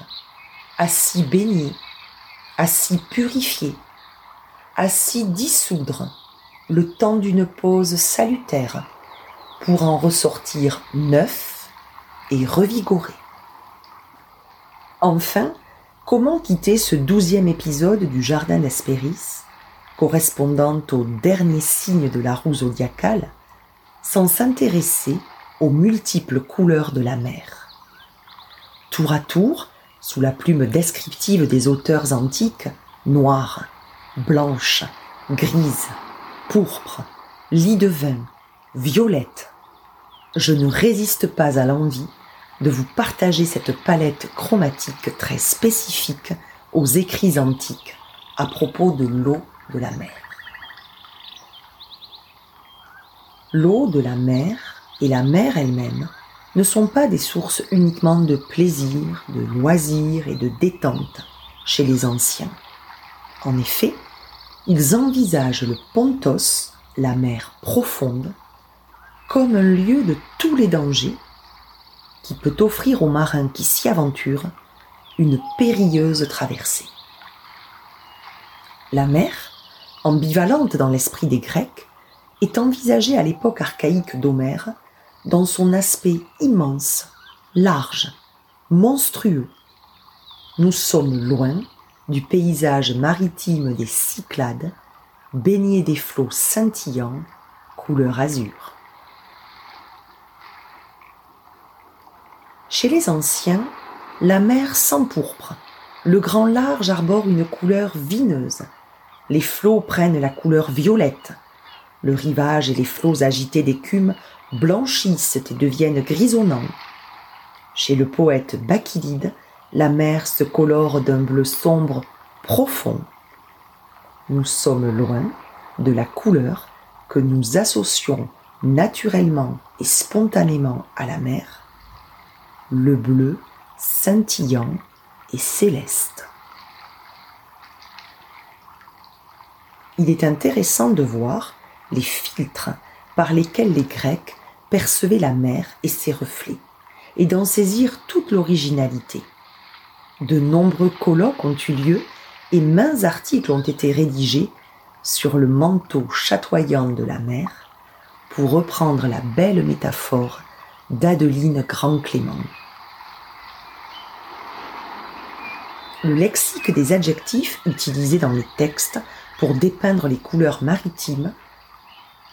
à s'y baigner, à s'y purifier, à s'y dissoudre le temps d'une pause salutaire pour en ressortir neuf et revigoré. Enfin, comment quitter ce douzième épisode du Jardin d'Hespéris, correspondant au dernier signe de la roue zodiacale, sans s'intéresser aux multiples couleurs de la mer? Tour à tour, sous la plume descriptive des auteurs antiques, noire, blanche, grise, pourpre, lit de vin, violette, je ne résiste pas à l'envie de vous partager cette palette chromatique très spécifique aux écrits antiques à propos de l'eau de la mer. L'eau de la mer et la mer elle-même ne sont pas des sources uniquement de plaisir, de loisir et de détente chez les anciens. En effet, ils envisagent le Pontos, la mer profonde, comme un lieu de tous les dangers qui peut offrir aux marins qui s'y aventurent une périlleuse traversée. La mer, ambivalente dans l'esprit des Grecs, est envisagée à l'époque archaïque d'Homère dans son aspect immense, large, monstrueux. Nous sommes loin du paysage maritime des Cyclades, baigné des flots scintillants, couleur azur. Chez les anciens, la mer s'empourpre, le grand large arbore une couleur vineuse, les flots prennent la couleur violette, le rivage et les flots agités d'écume blanchissent et deviennent grisonnants. Chez le poète Bakilide, la mer se colore d'un bleu sombre profond. Nous sommes loin de la couleur que nous associons naturellement et spontanément à la mer le bleu scintillant et céleste. Il est intéressant de voir les filtres par lesquels les Grecs percevaient la mer et ses reflets, et d'en saisir toute l'originalité. De nombreux colloques ont eu lieu et maints articles ont été rédigés sur le manteau chatoyant de la mer, pour reprendre la belle métaphore d'Adeline Grand-Clément. Le lexique des adjectifs utilisés dans les textes pour dépeindre les couleurs maritimes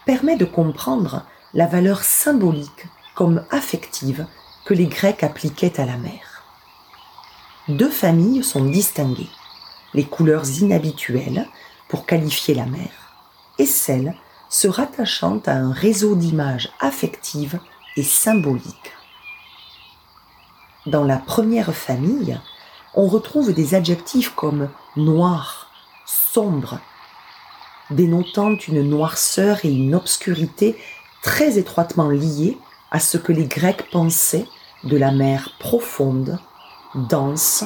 permet de comprendre la valeur symbolique comme affective que les Grecs appliquaient à la mer. Deux familles sont distinguées, les couleurs inhabituelles pour qualifier la mer et celles se rattachant à un réseau d'images affectives et symboliques. Dans la première famille, on retrouve des adjectifs comme noir, sombre, dénotant une noirceur et une obscurité très étroitement liées à ce que les Grecs pensaient de la mer profonde, dense,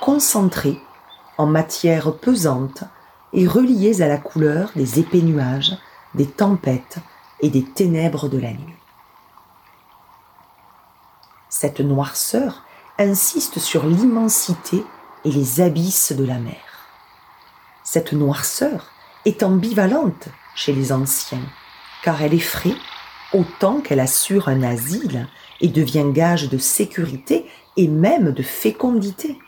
concentrée, en matière pesante et reliées à la couleur des épais nuages, des tempêtes et des ténèbres de la nuit. Cette noirceur insiste sur l'immensité et les abysses de la mer. Cette noirceur est ambivalente chez les anciens, car elle effraie autant qu'elle assure un asile et devient gage de sécurité et même de fécondité.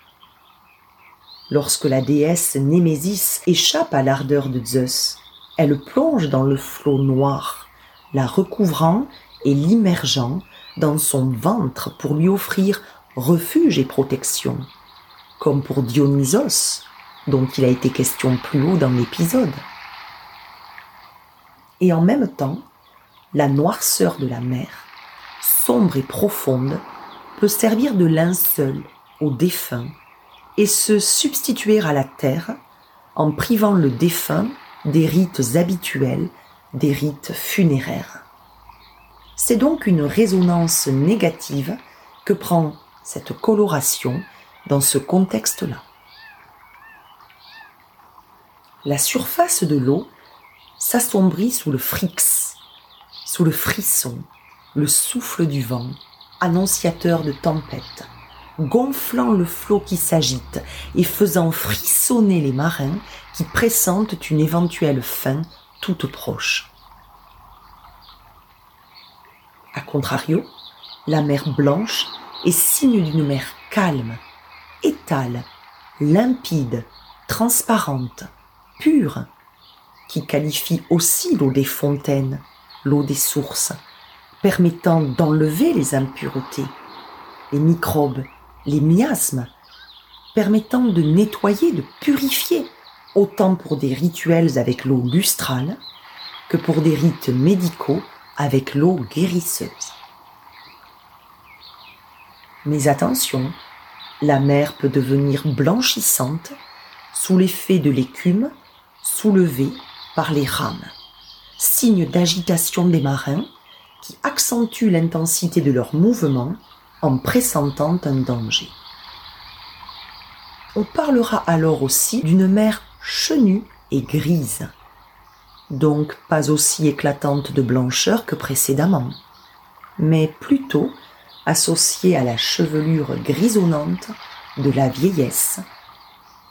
Lorsque la déesse Némésis échappe à l'ardeur de Zeus, elle plonge dans le flot noir, la recouvrant et l'immergeant dans son ventre pour lui offrir refuge et protection, comme pour Dionysos, dont il a été question plus haut dans l'épisode. Et en même temps, la noirceur de la mer, sombre et profonde, peut servir de linceul aux défunts et se substituer à la terre en privant le défunt des rites habituels, des rites funéraires. C'est donc une résonance négative que prend cette coloration dans ce contexte-là. La surface de l'eau s'assombrit sous le frix, sous le frisson, le souffle du vent, annonciateur de tempête, gonflant le flot qui s'agite et faisant frissonner les marins qui pressentent une éventuelle fin toute proche. A contrario, la mer blanche est signe d'une mer calme, étale, limpide, transparente, pure, qui qualifie aussi l'eau des fontaines, l'eau des sources, permettant d'enlever les impuretés, les microbes, les miasmes, permettant de nettoyer, de purifier, autant pour des rituels avec l'eau lustrale que pour des rites médicaux avec l'eau guérisseuse. Mais attention, la mer peut devenir blanchissante sous l'effet de l'écume soulevée par les rames, signe d'agitation des marins qui accentue l'intensité de leur mouvement en pressentant un danger. On parlera alors aussi d'une mer chenue et grise, donc pas aussi éclatante de blancheur que précédemment, mais plutôt associée à la chevelure grisonnante de la vieillesse,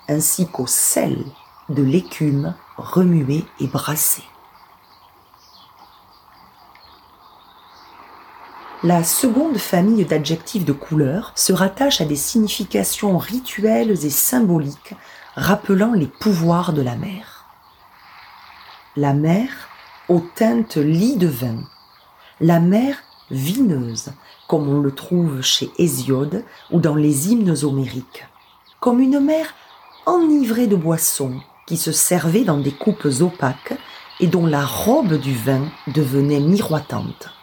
ainsi qu'au sel de l'écume remuée et brassée. La seconde famille d'adjectifs de couleur se rattache à des significations rituelles et symboliques rappelant les pouvoirs de la mer. La mer aux teintes lit de vin, la mer vineuse, comme on le trouve chez Hésiode ou dans les hymnes homériques, comme une mer enivrée de boissons qui se servait dans des coupes opaques et dont la robe du vin devenait miroitante.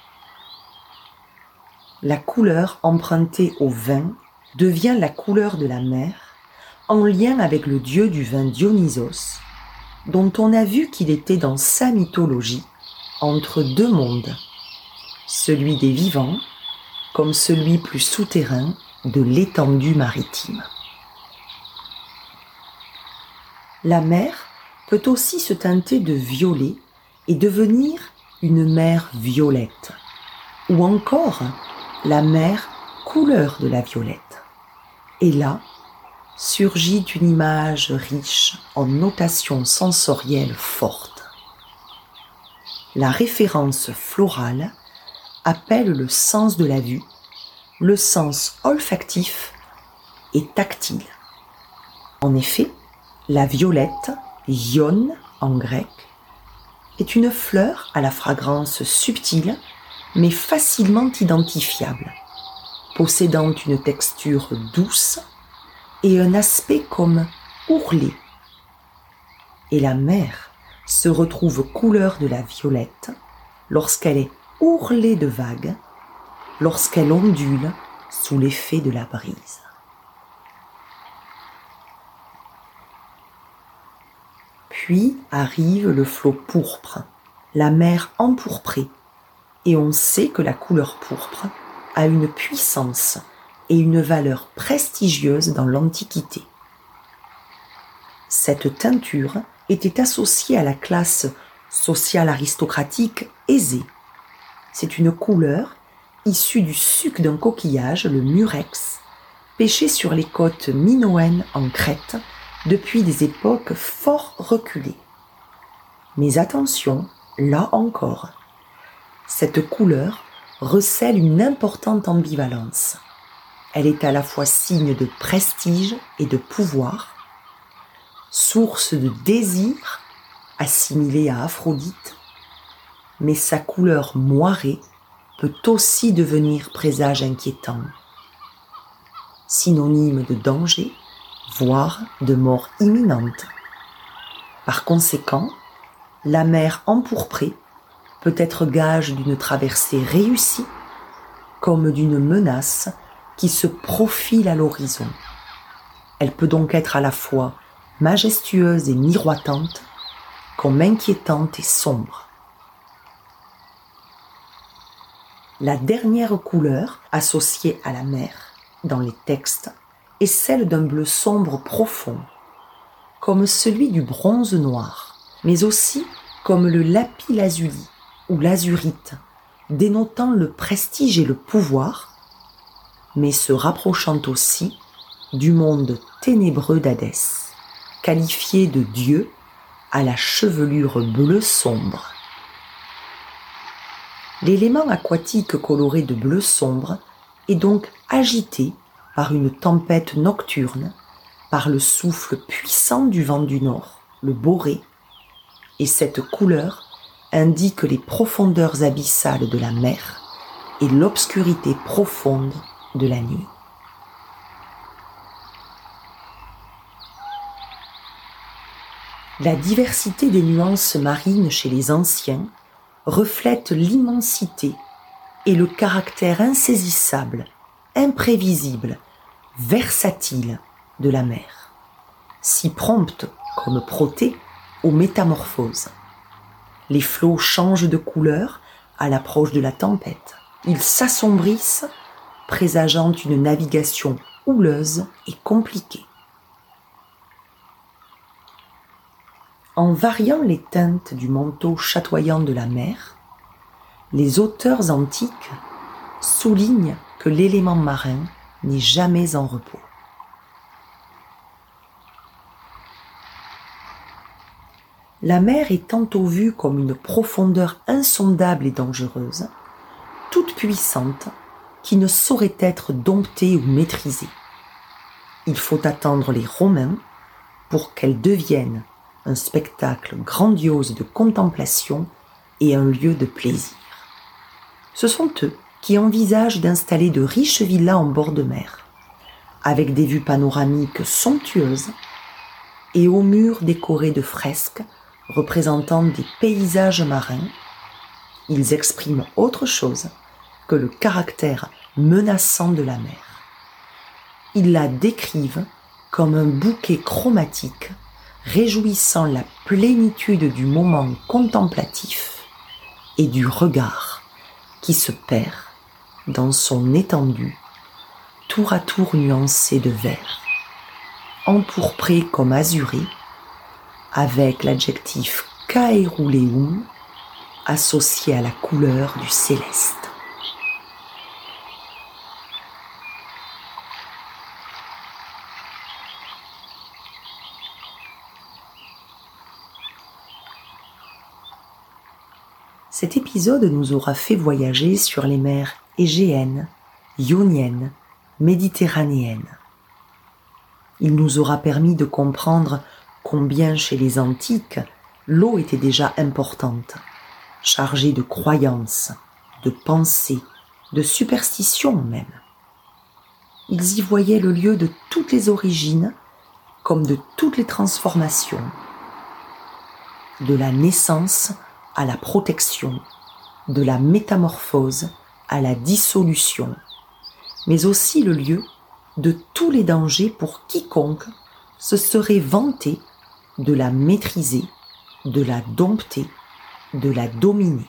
La couleur empruntée au vin devient la couleur de la mer en lien avec le dieu du vin Dionysos, dont on a vu qu'il était dans sa mythologie entre deux mondes, celui des vivants comme celui plus souterrain de l'étendue maritime. La mer peut aussi se teinter de violet et devenir une mer violette, ou encore la mer couleur de la violette. Et là, surgit une image riche en notations sensorielles fortes. La référence florale appelle le sens de la vue, le sens olfactif et tactile. En effet, la violette, ione en grec, est une fleur à la fragrance subtile mais facilement identifiable, possédant une texture douce et un aspect comme ourlé. Et la mer se retrouve couleur de la violette lorsqu'elle est ourlée de vagues, lorsqu'elle ondule sous l'effet de la brise. Puis arrive le flot pourpre, la mer empourprée, et on sait que la couleur pourpre a une puissance et une valeur prestigieuse dans l'Antiquité. Cette teinture était associée à la classe sociale aristocratique aisée. C'est une couleur issue du suc d'un coquillage, le murex, pêché sur les côtes minoennes en Crète depuis des époques fort reculées. Mais attention, là encore, cette couleur recèle une importante ambivalence. Elle est à la fois signe de prestige et de pouvoir, source de désir assimilée à Aphrodite, mais sa couleur moirée peut aussi devenir présage inquiétant, synonyme de danger, voire de mort imminente. Par conséquent, la mer empourprée peut être gage d'une traversée réussie comme d'une menace qui se profile à l'horizon. Elle peut donc être à la fois majestueuse et miroitante, comme inquiétante et sombre. La dernière couleur associée à la mer dans les textes est celle d'un bleu sombre profond, comme celui du bronze noir, mais aussi comme le lapis lazuli ou l'azurite, dénotant le prestige et le pouvoir, mais se rapprochant aussi du monde ténébreux d'Hadès, qualifié de dieu à la chevelure bleue sombre. L'élément aquatique coloré de bleu sombre est donc agité par une tempête nocturne, par le souffle puissant du vent du nord, le boré, et cette couleur indique les profondeurs abyssales de la mer et l'obscurité profonde de la nuit. La diversité des nuances marines chez les anciens reflète l'immensité et le caractère insaisissable, imprévisible, versatile de la mer, si prompte comme protée aux métamorphoses. Les flots changent de couleur à l'approche de la tempête. Ils s'assombrissent, présageant une navigation houleuse et compliquée. En variant les teintes du manteau chatoyant de la mer, les auteurs antiques soulignent que l'élément marin n'est jamais en repos. la mer est tantôt vue comme une profondeur insondable et dangereuse, toute puissante, qui ne saurait être domptée ou maîtrisée. Il faut attendre les Romains pour qu'elle devienne un spectacle grandiose de contemplation et un lieu de plaisir. Ce sont eux qui envisagent d'installer de riches villas en bord de mer, avec des vues panoramiques somptueuses et aux murs décorés de fresques représentant des paysages marins, ils expriment autre chose le caractère menaçant de la mer. Ils la décrivent comme un bouquet chromatique réjouissant la plénitude du moment contemplatif et du regard qui se perd dans son étendue, tour à tour nuancé de vert, empourpré comme azuré, avec l'adjectif caeruleum associé à la couleur du céleste. Cet épisode nous aura fait voyager sur les mers égéennes, ioniennes, méditerranéennes. Il nous aura permis de comprendre combien chez les antiques l'eau était déjà importante, chargée de croyances, de pensées, de superstitions même. Ils y voyaient le lieu de toutes les origines comme de toutes les transformations, de la naissance à la protection, de la métamorphose à la dissolution, mais aussi le lieu de tous les dangers pour quiconque se serait vanté de la maîtriser, de la dompter, de la dominer.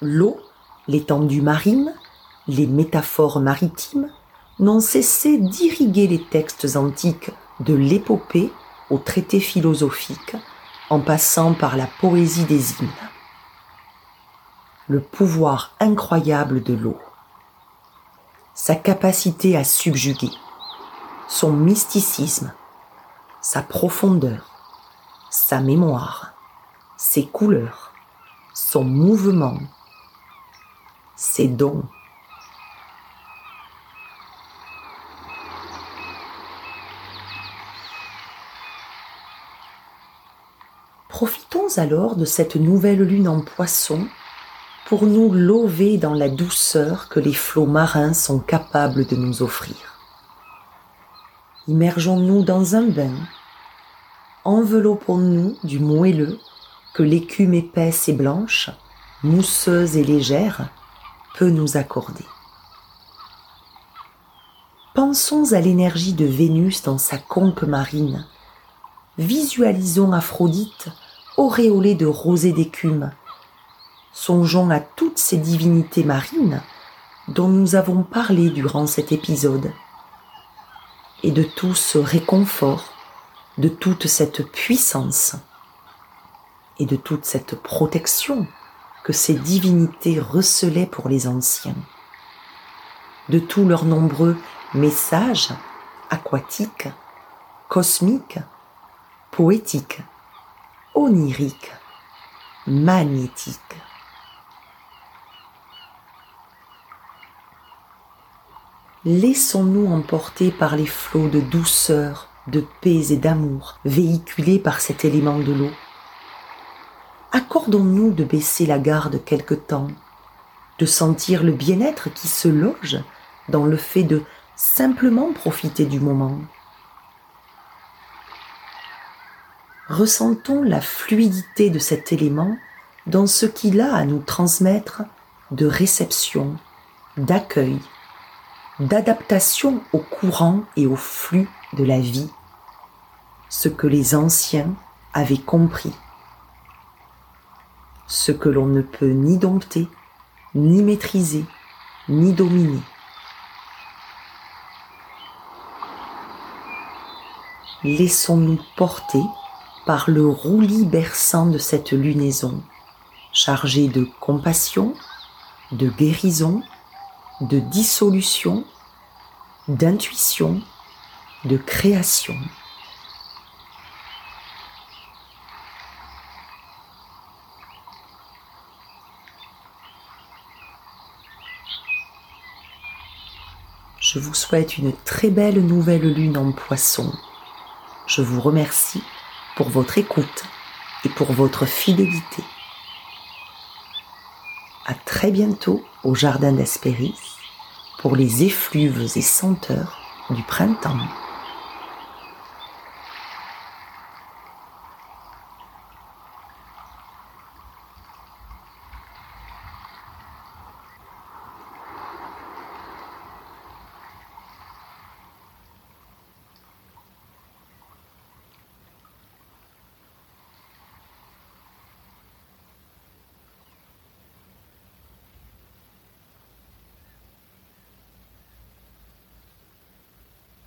L'eau, l'étendue marine, les métaphores maritimes n'ont cessé d'irriguer les textes antiques de l'épopée au traité philosophique, en passant par la poésie des hymnes. Le pouvoir incroyable de l'eau, sa capacité à subjuguer, son mysticisme, sa profondeur, sa mémoire, ses couleurs, son mouvement, ses dons. Alors de cette nouvelle lune en poisson pour nous lever dans la douceur que les flots marins sont capables de nous offrir. Immergeons-nous dans un bain, enveloppons-nous du moelleux que l'écume épaisse et blanche, mousseuse et légère, peut nous accorder. Pensons à l'énergie de Vénus dans sa conque marine. Visualisons Aphrodite auréolée de rosée d'écume. Songeons à toutes ces divinités marines dont nous avons parlé durant cet épisode, et de tout ce réconfort, de toute cette puissance, et de toute cette protection que ces divinités recelaient pour les anciens, de tous leurs nombreux messages aquatiques, cosmiques, poétiques, oniriques, magnétiques. laissons-nous emporter par les flots de douceur, de paix et d'amour véhiculés par cet élément de l'eau. Accordons-nous de baisser la garde quelque temps, de sentir le bien-être qui se loge dans le fait de simplement profiter du moment. Ressentons la fluidité de cet élément dans ce qu'il a à nous transmettre de réception, d'accueil, d'adaptation au courant et au flux de la vie, ce que les anciens avaient compris, ce que l'on ne peut ni dompter, ni maîtriser, ni dominer. Laissons-nous porter par le roulis berçant de cette lunaison, chargée de compassion, de guérison, de dissolution, d'intuition, de création. Je vous souhaite une très belle nouvelle lune en poisson. Je vous remercie pour votre écoute et pour votre fidélité. À très bientôt au Jardin d'Aspéris pour les effluves et senteurs du printemps.